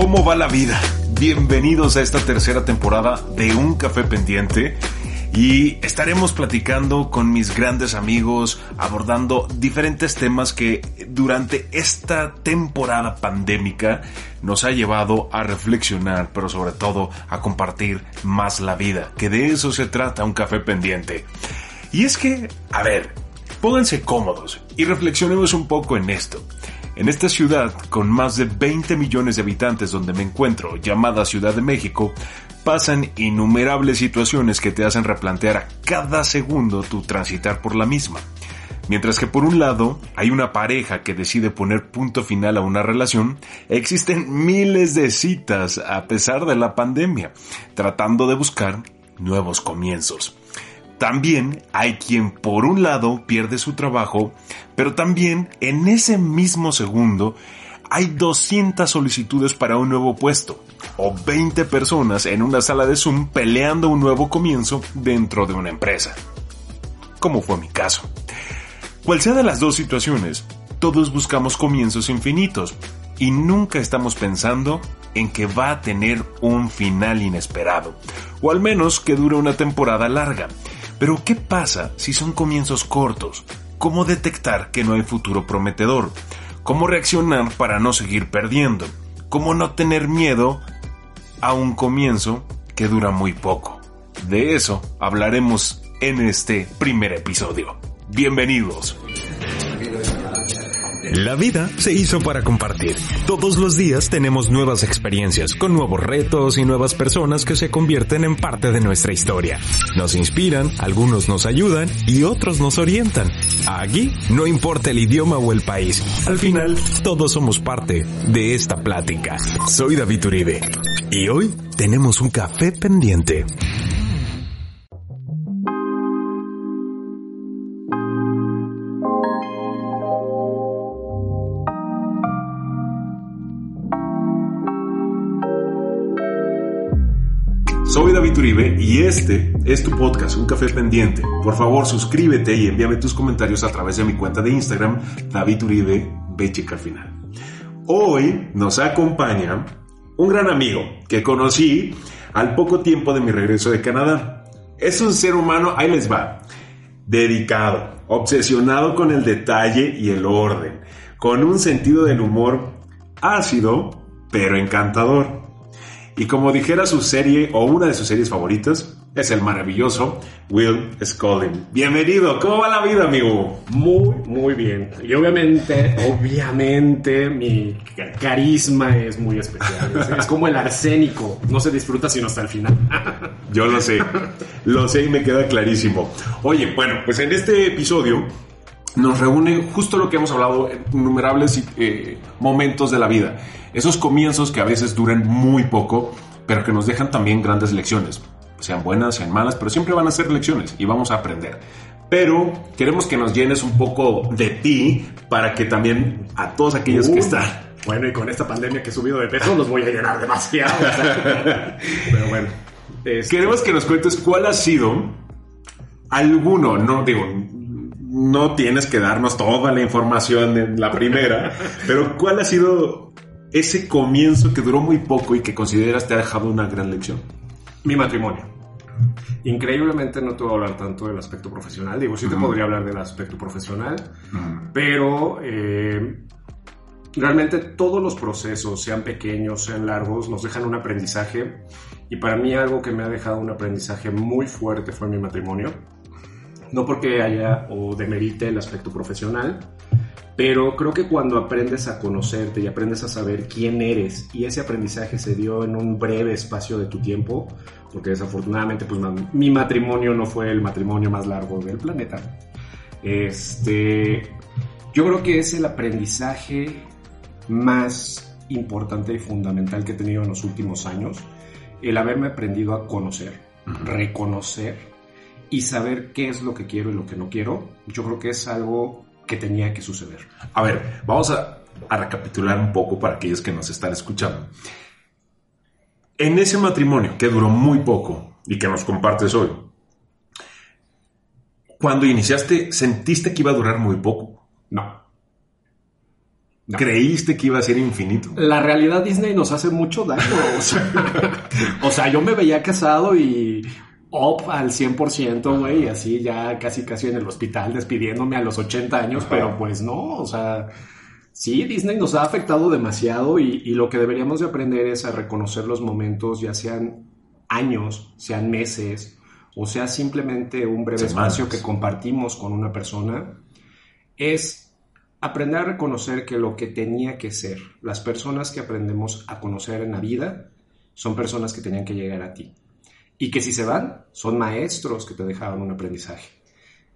¿Cómo va la vida? Bienvenidos a esta tercera temporada de Un Café Pendiente y estaremos platicando con mis grandes amigos, abordando diferentes temas que durante esta temporada pandémica nos ha llevado a reflexionar, pero sobre todo a compartir más la vida, que de eso se trata Un Café Pendiente. Y es que, a ver, pónganse cómodos y reflexionemos un poco en esto. En esta ciudad, con más de 20 millones de habitantes donde me encuentro, llamada Ciudad de México, pasan innumerables situaciones que te hacen replantear a cada segundo tu transitar por la misma. Mientras que por un lado hay una pareja que decide poner punto final a una relación, existen miles de citas a pesar de la pandemia, tratando de buscar nuevos comienzos. También hay quien por un lado pierde su trabajo, pero también en ese mismo segundo hay 200 solicitudes para un nuevo puesto o 20 personas en una sala de Zoom peleando un nuevo comienzo dentro de una empresa. Como fue mi caso. Cual sea de las dos situaciones, todos buscamos comienzos infinitos y nunca estamos pensando en que va a tener un final inesperado, o al menos que dure una temporada larga. Pero ¿qué pasa si son comienzos cortos? ¿Cómo detectar que no hay futuro prometedor? ¿Cómo reaccionar para no seguir perdiendo? ¿Cómo no tener miedo a un comienzo que dura muy poco? De eso hablaremos en este primer episodio. Bienvenidos. La vida se hizo para compartir. Todos los días tenemos nuevas experiencias, con nuevos retos y nuevas personas que se convierten en parte de nuestra historia. Nos inspiran, algunos nos ayudan y otros nos orientan. Aquí no importa el idioma o el país. Al final, todos somos parte de esta plática. Soy David Uribe. Y hoy tenemos un café pendiente. Y este es tu podcast, Un Café Pendiente. Por favor, suscríbete y envíame tus comentarios a través de mi cuenta de Instagram, David Uribe, Bechica al final. Hoy nos acompaña un gran amigo que conocí al poco tiempo de mi regreso de Canadá. Es un ser humano, ahí les va, dedicado, obsesionado con el detalle y el orden, con un sentido del humor ácido, pero encantador. Y como dijera su serie o una de sus series favoritas, es el maravilloso Will Scully. Bienvenido, ¿cómo va la vida, amigo? Muy, muy bien. Y obviamente, obviamente, mi ca- carisma es muy especial. Es, es como el arsénico. No se disfruta sino hasta el final. Yo lo sé, lo sé y me queda clarísimo. Oye, bueno, pues en este episodio nos reúne justo lo que hemos hablado en innumerables eh, momentos de la vida. Esos comienzos que a veces duran muy poco, pero que nos dejan también grandes lecciones. Sean buenas, sean malas, pero siempre van a ser lecciones y vamos a aprender. Pero queremos que nos llenes un poco de ti para que también a todos aquellos que Uh. están Bueno, y con esta pandemia que he subido de peso, los voy a llenar demasiado. Pero bueno. este, Queremos que nos cuentes cuál ha sido alguno, no digo, no tienes que darnos toda la información en la primera, pero cuál ha sido ese comienzo que duró muy poco y que consideras te ha dejado una gran lección. Mi matrimonio. Increíblemente no te voy a hablar tanto del aspecto profesional. Digo, sí te podría hablar del aspecto profesional, pero eh, realmente todos los procesos, sean pequeños, sean largos, nos dejan un aprendizaje. Y para mí algo que me ha dejado un aprendizaje muy fuerte fue mi matrimonio. No porque haya o demerite el aspecto profesional, Pero creo que cuando aprendes a conocerte y aprendes a saber quién eres, y ese aprendizaje se dio en un breve espacio de tu tiempo, porque desafortunadamente pues mi matrimonio no fue el matrimonio más largo del planeta. Este, yo creo que es el aprendizaje más importante y fundamental que he tenido en los últimos años, el haberme aprendido a conocer, reconocer y saber qué es lo que quiero y lo que no quiero. Yo creo que es algo que tenía que suceder. A ver, vamos a, recapitular un poco para aquellos que nos están escuchando. En ese matrimonio que duró muy poco y que nos compartes hoy, cuando iniciaste, ¿sentiste que iba a durar muy poco? No. ¿Creíste que iba a ser infinito? La realidad Disney nos hace mucho daño. o sea yo me veía casado y up al 100%, güey, así ya casi casi en el hospital despidiéndome a los 80 años, pero pues no, o sea, sí, Disney nos ha afectado demasiado y, lo que deberíamos de aprender es a reconocer los momentos, ya sean años, sean meses, o sea simplemente un breve espacio que compartimos con una persona, es aprender a reconocer que lo que tenía que ser, las personas que aprendemos a conocer en la vida, son personas que tenían que llegar a ti y que si se van, son maestros que te dejaron un aprendizaje.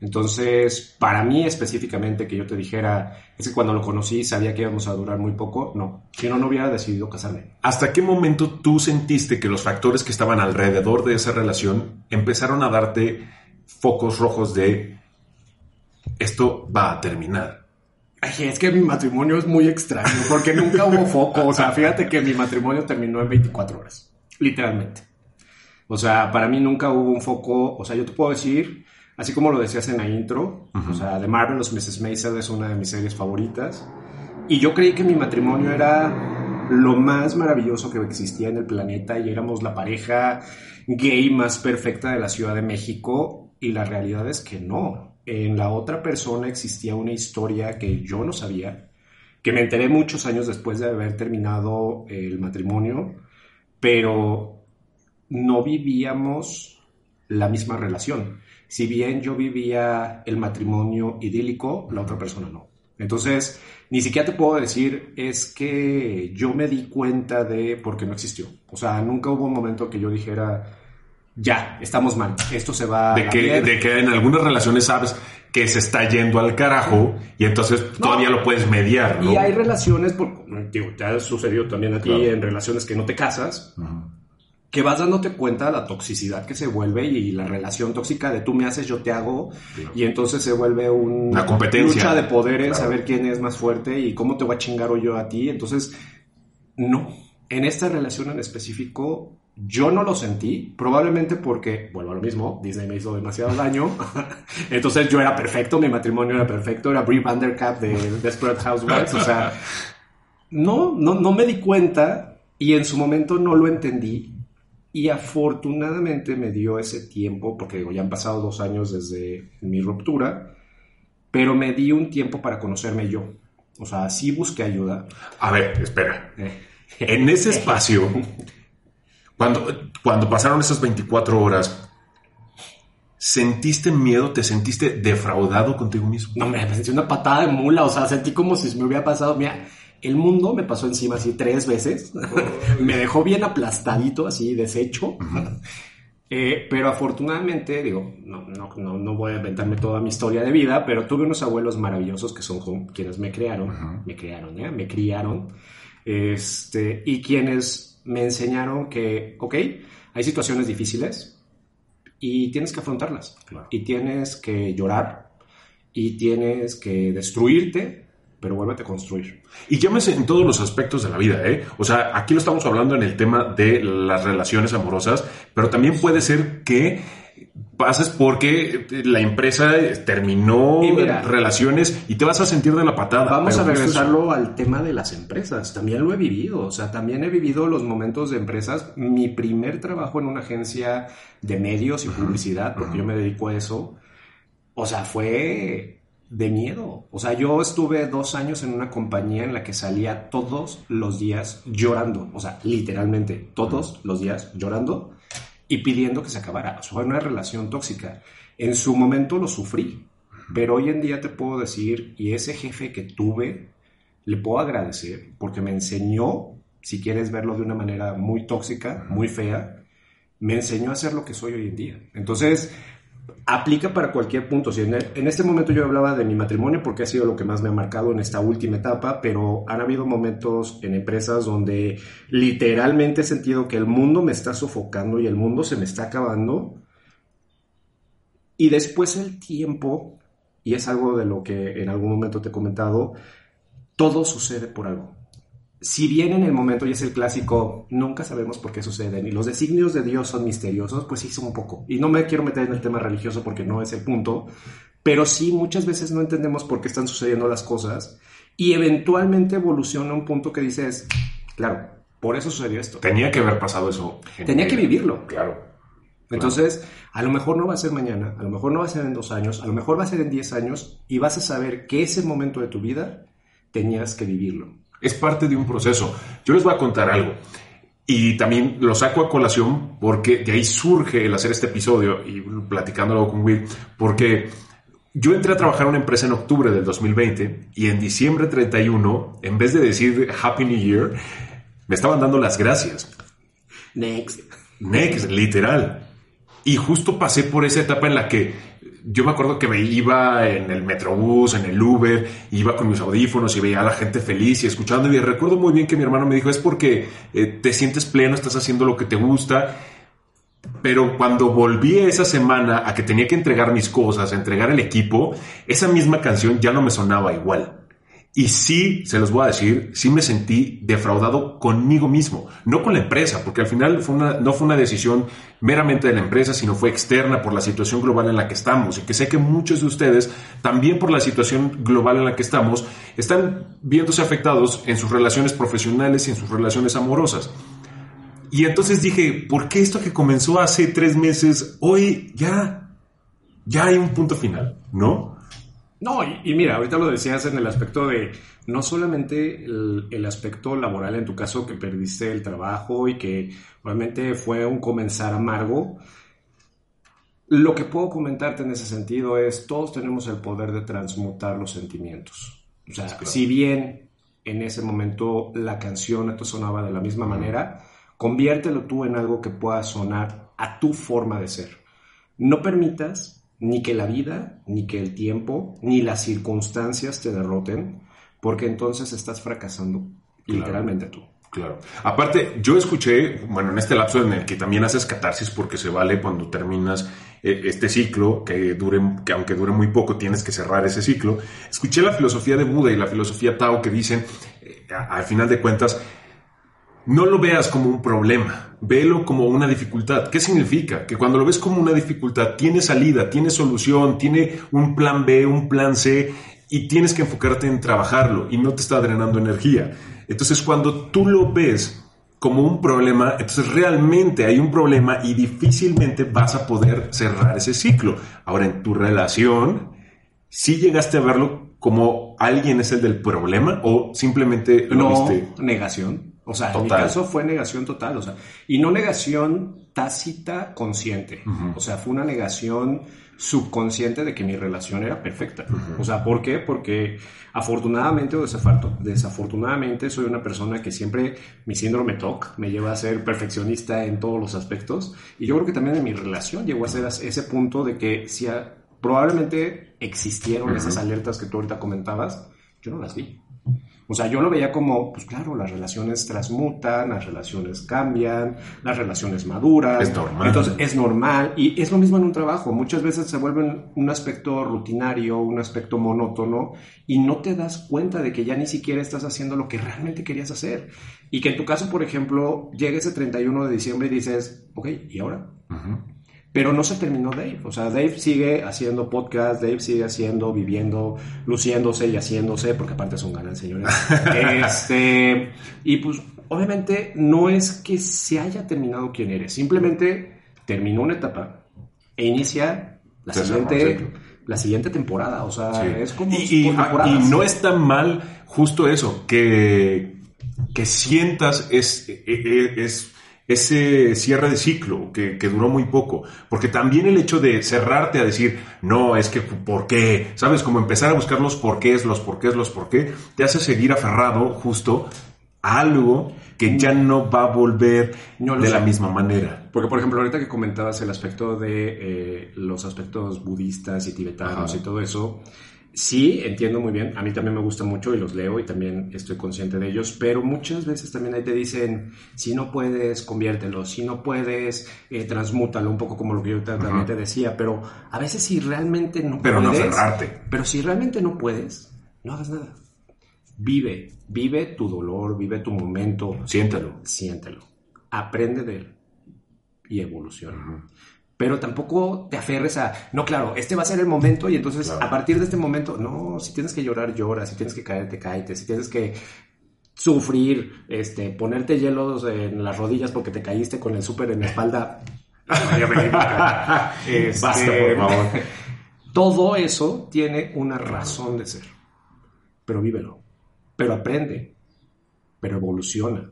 Entonces, para mí específicamente que yo te dijera, es que cuando lo conocí sabía que íbamos a durar muy poco, no, si no, no hubiera decidido casarme. ¿Hasta qué momento tú sentiste que los factores que estaban alrededor de esa relación empezaron a darte focos rojos de esto va a terminar? Ay, es que mi matrimonio es muy extraño porque nunca hubo foco. O sea, fíjate que mi matrimonio terminó en 24 horas, literalmente. O sea, para mí nunca hubo un foco, o sea, yo te puedo decir, así como lo decías en la intro, o sea, The Marvelous Mrs. Maisel es una de mis series favoritas, y yo creí que mi matrimonio era lo más maravilloso que existía en el planeta y éramos la pareja gay más perfecta de la Ciudad de México, y la realidad es que no. En la otra persona existía una historia que yo no sabía, que me enteré muchos años después de haber terminado el matrimonio, pero no vivíamos la misma relación. Si bien yo vivía el matrimonio idílico, la otra persona no. Entonces, ni siquiera te puedo decir es que yo me di cuenta de por qué no existió. O sea, nunca hubo un momento que yo dijera, ya, estamos mal, esto se va de que, de que en algunas relaciones sabes que se está yendo al carajo y entonces todavía lo puedes mediar. Y hay relaciones, por, digo, te ha sucedido también a ti en relaciones que no te casas que vas dándote cuenta de la toxicidad que se vuelve y la relación tóxica de tú me haces, yo te hago, y entonces se vuelve una competencia. lucha de poderes, saber quién es más fuerte y cómo te voy a chingar o yo a ti. Entonces, no. En esta relación en específico, yo no lo sentí, probablemente porque, vuelvo a lo mismo, Disney me hizo demasiado daño. Entonces yo era perfecto, mi matrimonio era perfecto, era Brie Vandercap de Desperate Housewives, o sea, no, no, no me di cuenta y en su momento no lo entendí y afortunadamente me dio ese tiempo, porque ya han pasado dos años desde mi ruptura, pero me di un tiempo para conocerme yo. O sea, sí busqué ayuda. A ver, espera. Eh. En ese espacio, cuando, cuando pasaron esas 24 horas, ¿sentiste miedo? ¿Te sentiste defraudado contigo mismo? No, me sentí una patada de mula. O sea, sentí como si me hubiera pasado. Mira, el mundo me pasó encima así tres veces. me dejó bien aplastadito, así deshecho. Eh, pero afortunadamente, digo, no, no, no, voy a inventarme toda mi historia de vida, pero tuve unos abuelos maravillosos que son quienes me crearon, me crearon, ¿eh? me criaron, este, y quienes me enseñaron que, ok, hay situaciones difíciles y tienes que afrontarlas, y tienes que llorar, y tienes que destruirte, pero vuélvete a construir. Y llámese en todos los aspectos de la vida, ¿eh? O sea, aquí lo estamos hablando en el tema de las relaciones amorosas, pero también puede ser que pases porque la empresa terminó relaciones y te vas a sentir de la patada. Vamos a regresarlo al tema de las empresas. También lo he vivido. O sea, también he vivido los momentos de empresas. Mi primer trabajo en una agencia de medios y publicidad, porque yo me dedico a eso. O sea, fue de miedo. O sea, yo estuve dos años en una compañía en la que salía todos los días llorando, o sea, literalmente todos los días llorando y pidiendo que se acabara. O sea, fue una relación tóxica. En su momento lo sufrí, Pero hoy en día te puedo decir, y ese jefe que tuve, le puedo agradecer porque me enseñó, si quieres verlo de una manera muy tóxica, muy fea, me enseñó a ser lo que soy hoy en día. Entonces, aplica para cualquier punto. Si en, en, este momento yo hablaba de mi matrimonio porque ha sido lo que más me ha marcado en esta última etapa, pero han habido momentos en empresas donde literalmente he sentido que el mundo me está sofocando y el mundo se me está acabando. Y después el tiempo, y es algo de lo que en algún momento te he comentado, todo sucede por algo si bien en el momento, y es el clásico, nunca sabemos por qué suceden y los designios de Dios son misteriosos, pues sí son un poco. Y no me quiero meter en el tema religioso porque no es el punto, pero sí muchas veces no entendemos por qué están sucediendo las cosas y eventualmente evoluciona un punto que dices, claro, por eso sucedió esto. Tenía que haber pasado eso. Tenía que vivirlo. Claro. Entonces, a lo mejor no va a ser mañana, a lo mejor no va a ser en dos años, a lo mejor va a ser en diez años y vas a saber que ese momento de tu vida tenías que vivirlo. Es parte de un proceso. Yo les voy a contar algo. Y también lo saco a colación porque de ahí surge el hacer este episodio y platicándolo con Will, porque yo entré a trabajar en una empresa en octubre del 2020 y en diciembre 31, en vez de decir Happy New Year, me estaban dando las gracias. Next. Next, literal. Y justo pasé por esa etapa en la que yo me acuerdo que me iba en el metrobús, en el Uber, iba con mis audífonos y veía a la gente feliz y escuchando. Y recuerdo muy bien que mi hermano me dijo, es porque eh, te sientes pleno, estás haciendo lo que te gusta. Pero cuando volví esa semana a que tenía que entregar mis cosas, a entregar el equipo, esa misma canción ya no me sonaba igual. Y sí, se los voy a decir, sí me sentí defraudado conmigo mismo, no con la empresa, porque al final fue una, no fue una decisión meramente de la empresa, sino fue externa por la situación global en la que estamos. Y que sé que muchos de ustedes, también por la situación global en la que estamos, están viéndose afectados en sus relaciones profesionales y en sus relaciones amorosas. Y entonces dije, ¿por qué esto que comenzó hace tres meses, hoy ya, ya hay un punto final, ¿no? No, y, mira, ahorita lo decías en el aspecto de no solamente el, aspecto laboral, en tu caso que perdiste el trabajo y que realmente fue un comenzar amargo. Lo que puedo comentarte en ese sentido es, todos tenemos el poder de transmutar los sentimientos. O sea, si bien en ese momento la canción esto sonaba de la misma manera, conviértelo tú en algo que pueda sonar a tu forma de ser. No permitas ni que la vida, ni que el tiempo, ni las circunstancias te derroten, porque entonces estás fracasando literalmente tú. Claro. Aparte, yo escuché, bueno, en este lapso en el que también haces catarsis porque se vale cuando terminas eh, este ciclo, que dure, que aunque dure muy poco, tienes que cerrar ese ciclo. Escuché la filosofía de Buda y la filosofía Tao que dicen, eh, al final de cuentas, no lo veas como un problema, velo como una dificultad. ¿Qué significa? Que cuando lo ves como una dificultad, tiene salida, tiene solución, tiene un plan B, un plan C, y tienes que enfocarte en trabajarlo y no te está drenando energía. Entonces, cuando tú lo ves como un problema, entonces realmente hay un problema y difícilmente vas a poder cerrar ese ciclo. Ahora, en tu relación, si llegaste a verlo como alguien es el del problema o simplemente lo viste? Negación. O sea, en mi caso fue negación total, o sea, y no negación tácita consciente. O sea, fue una negación subconsciente de que mi relación era perfecta. O sea, ¿por qué? Porque afortunadamente o desafortunadamente soy una persona que siempre mi síndrome TOC me lleva a ser perfeccionista en todos los aspectos. Y yo creo que también en mi relación llegó a ser ese punto de que si probablemente existieron esas alertas que tú ahorita comentabas, yo no las vi. O sea, yo lo veía como, pues claro, las relaciones transmutan, las relaciones cambian, las relaciones maduran. Es normal. Entonces, es normal. Y es lo mismo en un trabajo. Muchas veces se vuelve un aspecto rutinario, un aspecto monótono, y no te das cuenta de que ya ni siquiera estás haciendo lo que realmente querías hacer. Y que en tu caso, por ejemplo, llega ese 31 de diciembre y dices, ok, ¿y ahora? Pero no se terminó Dave. O sea, Dave sigue haciendo podcast, Dave sigue haciendo, viviendo, luciéndose y haciéndose, porque aparte son ganas, señores. este, y pues, obviamente, no es que se haya terminado quién eres, simplemente terminó una etapa e inicia la siguiente. La siguiente temporada, o sea, es como. Y, y, no es tan mal justo eso, que, que sientas es, es, es ese cierre de ciclo que, que, duró muy poco. Porque también el hecho de cerrarte a decir, no, es que, ¿por qué? ¿Sabes? Como empezar a buscar los porqués, los porqués, los por qué, te hace seguir aferrado justo a algo que ya no va a volver de la misma manera. Porque, por ejemplo, ahorita que comentabas el aspecto de eh, los aspectos budistas y tibetanos y todo eso, sí, entiendo muy bien. A mí también me gusta mucho y los leo y también estoy consciente de ellos, pero muchas veces también ahí te dicen, si no puedes, conviértelo, si no puedes, eh, transmútalo, un poco como lo que yo también te decía, pero a veces si realmente no pero puedes... Pero no cerrarte. Pero si realmente no puedes, no hagas nada. Vive, vive tu dolor, vive tu momento. Siéntelo. Siéntelo. Aprende de él y evoluciona pero tampoco te aferres a, no, claro, este va a ser el momento y entonces a partir de este momento, no, si tienes que llorar, llora, si tienes que caerte, caerte, si tienes que sufrir, este, ponerte hielos en las rodillas porque te caíste con el súper en la espalda. este, Basta, por favor. Todo eso tiene una razón de ser, pero vívelo, pero aprende, pero evoluciona.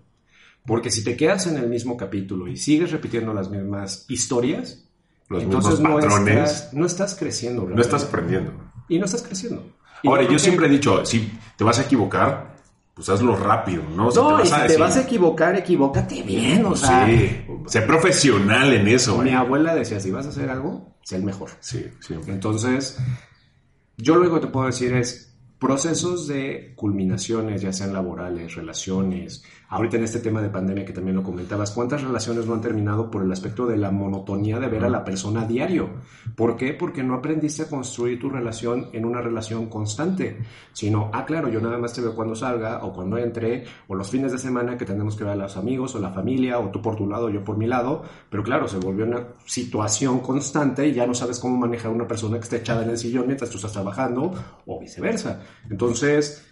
Porque si te quedas en el mismo capítulo y sigues repitiendo las mismas historias, entonces no Estás, no estás creciendo. No estás aprendiendo. Y no estás creciendo. Ahora, yo, siempre he dicho, si te vas a equivocar, pues hazlo rápido, ¿no? no, te y si te vas a equivocar, equivócate bien, o sea. Sí, sé profesional en eso. Mi abuela decía, si vas a hacer algo, sé el mejor. Sí, sí. Entonces, yo lo único que te puedo decir es, procesos de culminaciones, ya sean laborales, relaciones, Ahorita en este tema de pandemia que también lo comentabas, ¿cuántas relaciones no han terminado por el aspecto de la monotonía de ver a la persona a diario? ¿Por qué? Porque no aprendiste a construir tu relación en una relación constante, sino, ah, claro, yo nada más te veo cuando salga o cuando entre, o los fines de semana que tenemos que ver a los amigos o la familia, o tú por tu lado, yo por mi lado, pero claro, se volvió una situación constante y ya no sabes cómo manejar a una persona que está echada en el sillón mientras tú estás trabajando o viceversa. Entonces,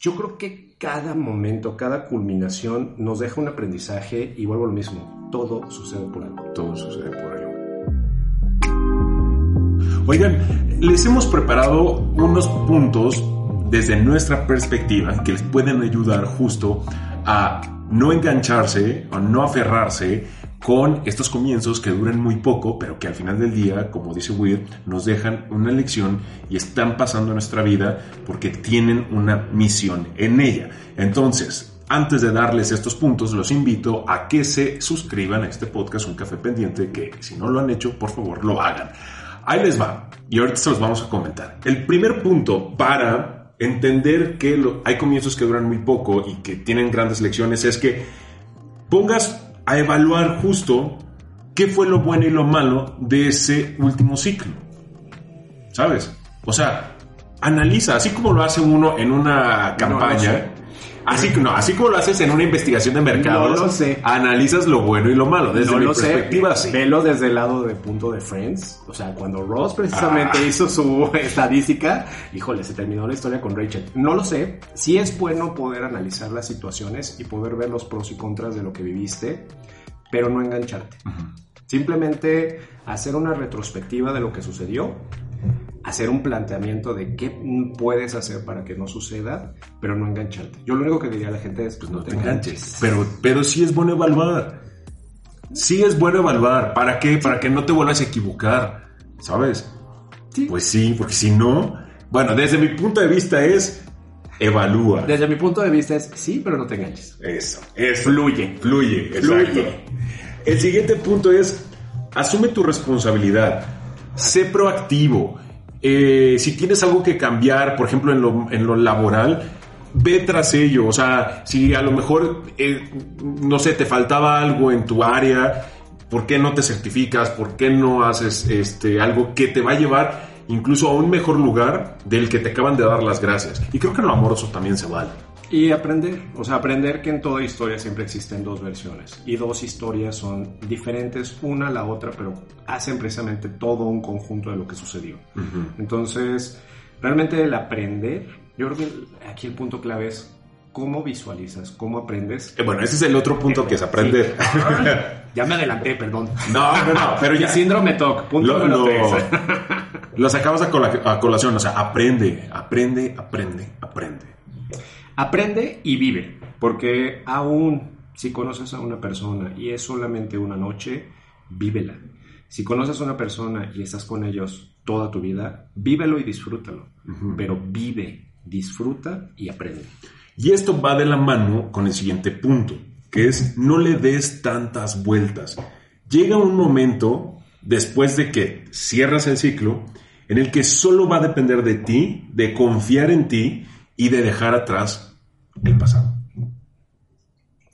yo creo que cada momento, cada culminación nos deja un aprendizaje y vuelvo a lo mismo, todo sucede por algo. Todo sucede por algo. Oigan, les hemos preparado unos puntos desde nuestra perspectiva que les pueden ayudar justo a no engancharse, a no aferrarse con estos comienzos que duran muy poco, pero que al final del día, como dice Weir, nos dejan una lección y están pasando nuestra vida porque tienen una misión en ella. Entonces, antes de darles estos puntos, los invito a que se suscriban a este podcast Un Café Pendiente, que si no lo han hecho, por favor, lo hagan. Ahí les va, y ahorita se los vamos a comentar. El primer punto para entender que hay comienzos que duran muy poco y que tienen grandes lecciones es que pongas a evaluar justo qué fue lo bueno y lo malo de ese último ciclo. ¿Sabes? O sea, analiza, así como lo hace uno en una campaña. Así, no, así como lo haces en una investigación de mercado, no lo sé. analizas lo bueno y lo malo. Desde mi perspectiva, sí. Velo desde el lado de punto de Friends. O sea, cuando Ross precisamente ah. hizo su estadística, híjole, se terminó la historia con Rachel. No lo sé. Sí es bueno poder analizar las situaciones y poder ver los pros y contras de lo que viviste pero no engancharte. Simplemente hacer una retrospectiva de lo que sucedió, hacer un planteamiento de qué puedes hacer para que no suceda, pero no engancharte. Yo lo único que diría a la gente es, pues no, te enganches. Pero, pero sí es bueno evaluar. Sí es bueno evaluar. ¿Para qué? Para que no te vuelvas a equivocar, ¿sabes? Sí. Pues sí, porque si no, bueno, desde mi punto de vista es evalúa. Desde mi punto de vista es sí, pero no te enganches. Eso, es fluye, fluye, fluye. El siguiente punto es asume tu responsabilidad, sé proactivo. Eh, si tienes algo que cambiar, por ejemplo, en lo, en lo laboral, ve tras ello. O sea, si a lo mejor, eh, no sé, te faltaba algo en tu área, ¿por qué no te certificas? ¿Por qué no haces este, algo que te va a llevar incluso a un mejor lugar del que te acaban de dar las gracias. Y creo que en lo amoroso también se vale. Y aprender, o sea, aprender que en toda historia siempre existen dos versiones y dos historias son diferentes una a la otra, pero hacen precisamente todo un conjunto de lo que sucedió. Entonces, realmente el aprender, yo creo que aquí el punto clave es cómo visualizas, cómo aprendes. Eh, bueno, ese es el otro punto que es aprender. ya me adelanté, perdón. No, no, no, pero ya. síndrome TOC, punto lo, lo sacabas a, colación, o sea, aprende, aprende, aprende, aprende. Aprende y vive, porque aún Si conoces a una persona y es solamente una noche, vívela. Si conoces a una persona y estás con ellos toda tu vida, vívelo y disfrútalo. Pero vive, disfruta y aprende. Y esto va de la mano con el siguiente punto, que es no le des tantas vueltas. Llega un momento, después de que cierras el ciclo, en el que solo va a depender de ti, de confiar en ti y de dejar atrás el pasado.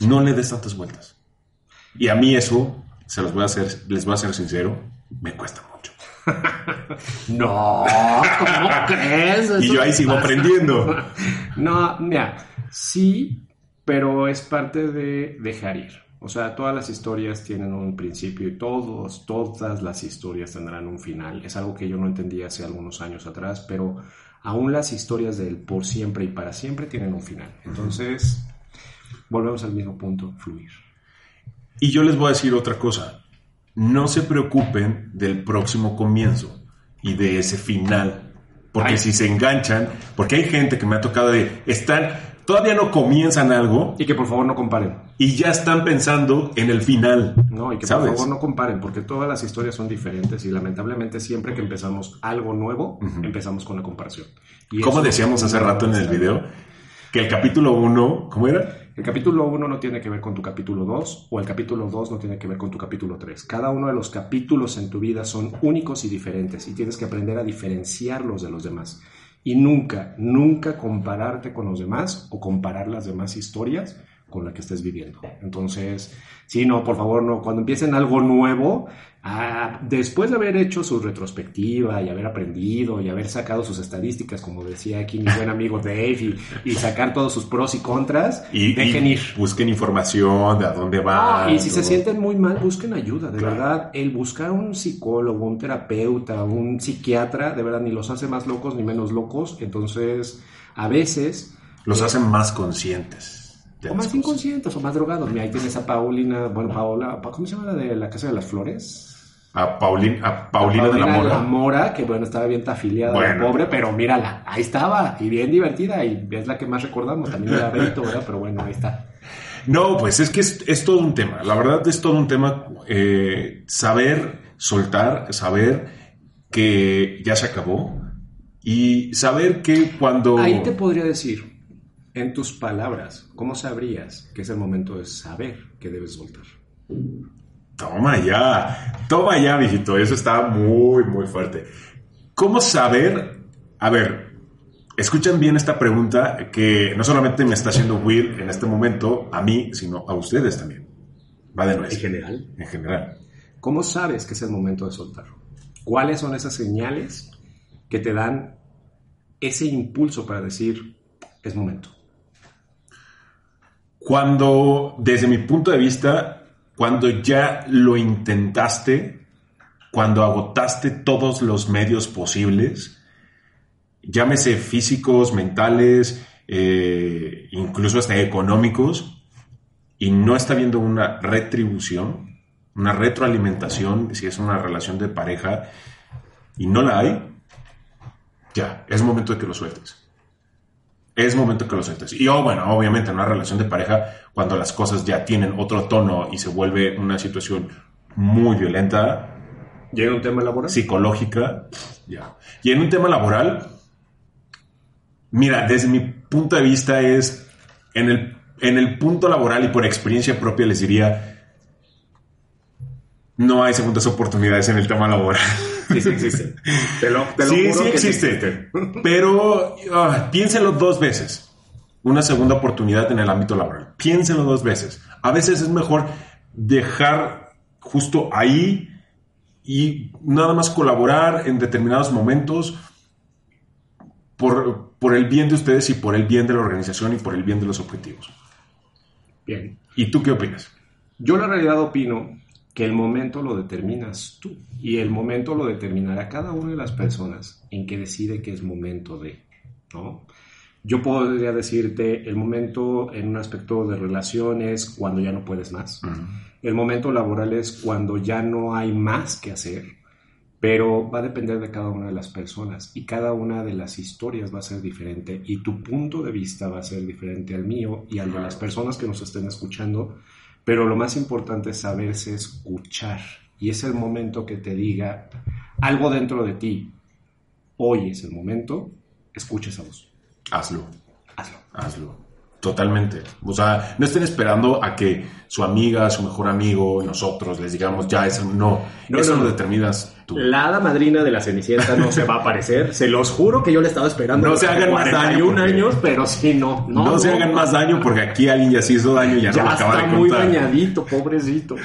No le des tantas vueltas. Y a mí eso, se los voy a hacer, les voy a ser sincero, me cuesta mucho. no, ¿cómo crees? y yo ahí sigo aprendiendo. no, mira, sí, pero es parte de dejar ir. O sea, todas las historias tienen un principio y todos, todas las historias tendrán un final. Es algo que yo no entendía hace algunos años atrás, pero aún las historias del por siempre y para siempre tienen un final. Entonces, volvemos al mismo punto, fluir. Y yo les voy a decir otra cosa. No se preocupen del próximo comienzo y de ese final. Porque si se enganchan, porque hay gente que me ha tocado de estar, todavía no comienzan algo. Y que por favor no comparen. Y ya están pensando en el final. No, y que por favor no comparen, porque todas las historias son diferentes y lamentablemente siempre que empezamos algo nuevo, empezamos con la comparación. Y Como decíamos hace rato en el video, que el capítulo 1, ¿cómo era? El capítulo 1 no tiene que ver con tu capítulo 2 o el capítulo 2 no tiene que ver con tu capítulo 3. Cada uno de los capítulos en tu vida son únicos y diferentes y tienes que aprender a diferenciarlos de los demás. Y nunca, nunca compararte con los demás o comparar las demás historias con la que estés viviendo. Entonces, sí, no, por favor, no. Cuando empiecen algo nuevo, Ah, después de haber hecho su retrospectiva y haber aprendido y haber sacado sus estadísticas, como decía aquí mi buen amigo Dave, y, sacar todos sus pros y contras, y, dejen ir. Busquen información de a dónde va. y si se sienten muy mal, busquen ayuda. De verdad, el buscar un psicólogo, un terapeuta, un psiquiatra, de verdad, ni los hace más locos ni menos locos. Entonces, a veces... Los hacen más conscientes. O más inconscientes o más drogados. Mira, ahí tienes a Paulina, bueno, Paola, ¿cómo se llama la de la Casa de las Flores? a, Paulina, Paulina, de la Mora. la Mora, que bueno, estaba bien afiliada, la pobre, pero mírala, ahí estaba, y bien divertida, y es la que más recordamos, también era Benito, ¿verdad? Pero bueno, ahí está. No, pues es que es, todo un tema, la verdad es todo un tema, eh, saber soltar, saber que ya se acabó, y saber que cuando... Ahí te podría decir, en tus palabras, ¿cómo sabrías que es el momento de saber que debes soltar? Toma ya, toma ya, mijito. Eso está muy, muy fuerte. ¿Cómo saber? A ver, escuchen bien esta pregunta que no solamente me está haciendo Will en este momento, a mí, sino a ustedes también. Va de nuevo. En general. En general. ¿Cómo sabes que es el momento de soltar? ¿Cuáles son esas señales que te dan ese impulso para decir, es momento? Cuando, desde mi punto de vista, cuando ya lo intentaste, cuando agotaste todos los medios posibles, llámese físicos, mentales, eh, incluso hasta económicos, y no está viendo una retribución, una retroalimentación, si es una relación de pareja, y no la hay, ya, es momento de que lo sueltes es momento que lo sueltes. Y oh, bueno, obviamente en una relación de pareja, cuando las cosas ya tienen otro tono y se vuelve una situación muy violenta. ¿Y en un tema laboral? Psicológica, ya. Y en un tema laboral, mira, desde mi punto de vista es, en el, en el punto laboral y por experiencia propia les diría, no hay segundas oportunidades en el tema laboral. Sí, sí existe. Te lo, sí, sí existe. Pero uh, piénselo dos veces. Una segunda oportunidad en el ámbito laboral. Piénselo dos veces. A veces es mejor dejar justo ahí y nada más colaborar en determinados momentos por, por el bien de ustedes y por el bien de la organización y por el bien de los objetivos. Bien. ¿Y tú qué opinas? Yo la realidad opino que el momento lo determinas tú y el momento lo determinará cada una de las personas en que decide que es momento de, ¿no? Yo podría decirte el momento en un aspecto de relaciones cuando ya no puedes más. El momento laboral es cuando ya no hay más que hacer, pero va a depender de cada una de las personas y cada una de las historias va a ser diferente y tu punto de vista va a ser diferente al mío y al de las personas que nos estén escuchando pero lo más importante es saberse escuchar. Y es el momento que te diga algo dentro de ti. Hoy es el momento, escucha esa voz. Hazlo. Hazlo. Hazlo. Totalmente. O sea, no estén esperando a que su amiga, su mejor amigo, nosotros les digamos, ya, eso no. No, eso no, lo determinas tú. La hada madrina de la Cenicienta no se va a aparecer. Se los juro que yo le estaba esperando. No se hagan más daño, 41 porque- años, pero sí, no. No, No, se hagan más daño porque aquí alguien ya se hizo daño y ya, Ya no lo acaba está de muy contar. bañadito, pobrecito.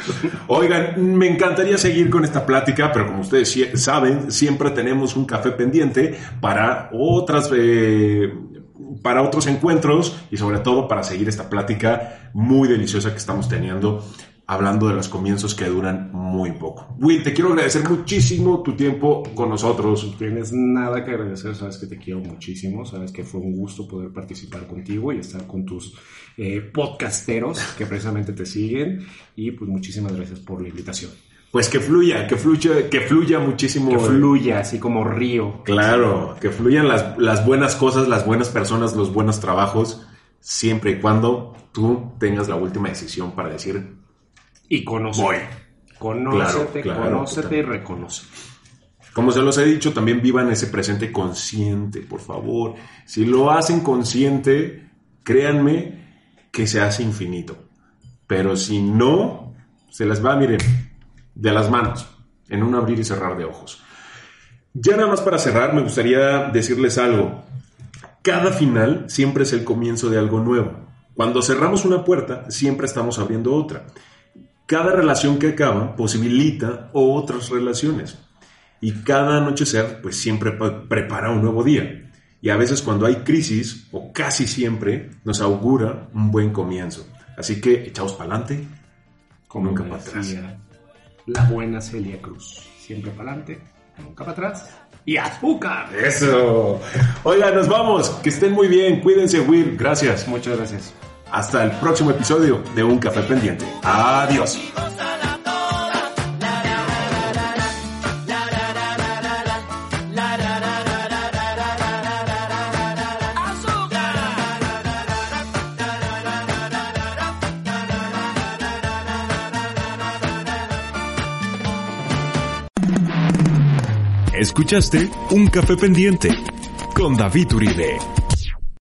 Oigan, me encantaría seguir con esta plática, pero como ustedes saben, siempre tenemos un café pendiente para otras, eh, para otros encuentros y sobre todo para seguir esta plática muy deliciosa que estamos teniendo, hablando de los comienzos que duran muy poco. Will, te quiero agradecer muchísimo tu tiempo con nosotros. No tienes nada que agradecer, sabes que te quiero muchísimo, sabes que fue un gusto poder participar contigo y estar con tus eh, podcasteros que precisamente te siguen y pues muchísimas gracias por la invitación. Pues que fluya, que fluya, que fluya muchísimo. Que fluya así como río. Claro, que fluyan las, las buenas cosas, las buenas personas, los buenos trabajos, siempre y cuando tú tengas la última decisión para decir, Y conoce. Voy. Conócete, Claro, claro, conócete y reconoce. como se los he dicho, también vivan ese presente consciente, por favor. Si lo hacen consciente, créanme que se hace infinito. Pero si no, se les va, miren, de las manos, en un abrir y cerrar de ojos. Ya nada más para cerrar, me gustaría decirles algo. Cada final siempre es el comienzo de algo nuevo. Cuando cerramos una puerta, siempre estamos abriendo otra. Cada relación que acaba posibilita otras relaciones. Y cada anochecer, pues siempre pa- prepara un nuevo día. Y a veces cuando hay crisis, o casi siempre, nos augura un buen comienzo. Así que echaos para adelante, Como nunca para atrás. La buena Celia Cruz. Siempre para adelante, nunca para atrás. ¡Y azúcar! Eso. Oigan, nos vamos. Que estén muy bien. Cuídense, Will. Gracias. Muchas gracias. Hasta el próximo episodio de Un Café Pendiente. Adiós. Escuchaste Un Café Pendiente con David Uribe.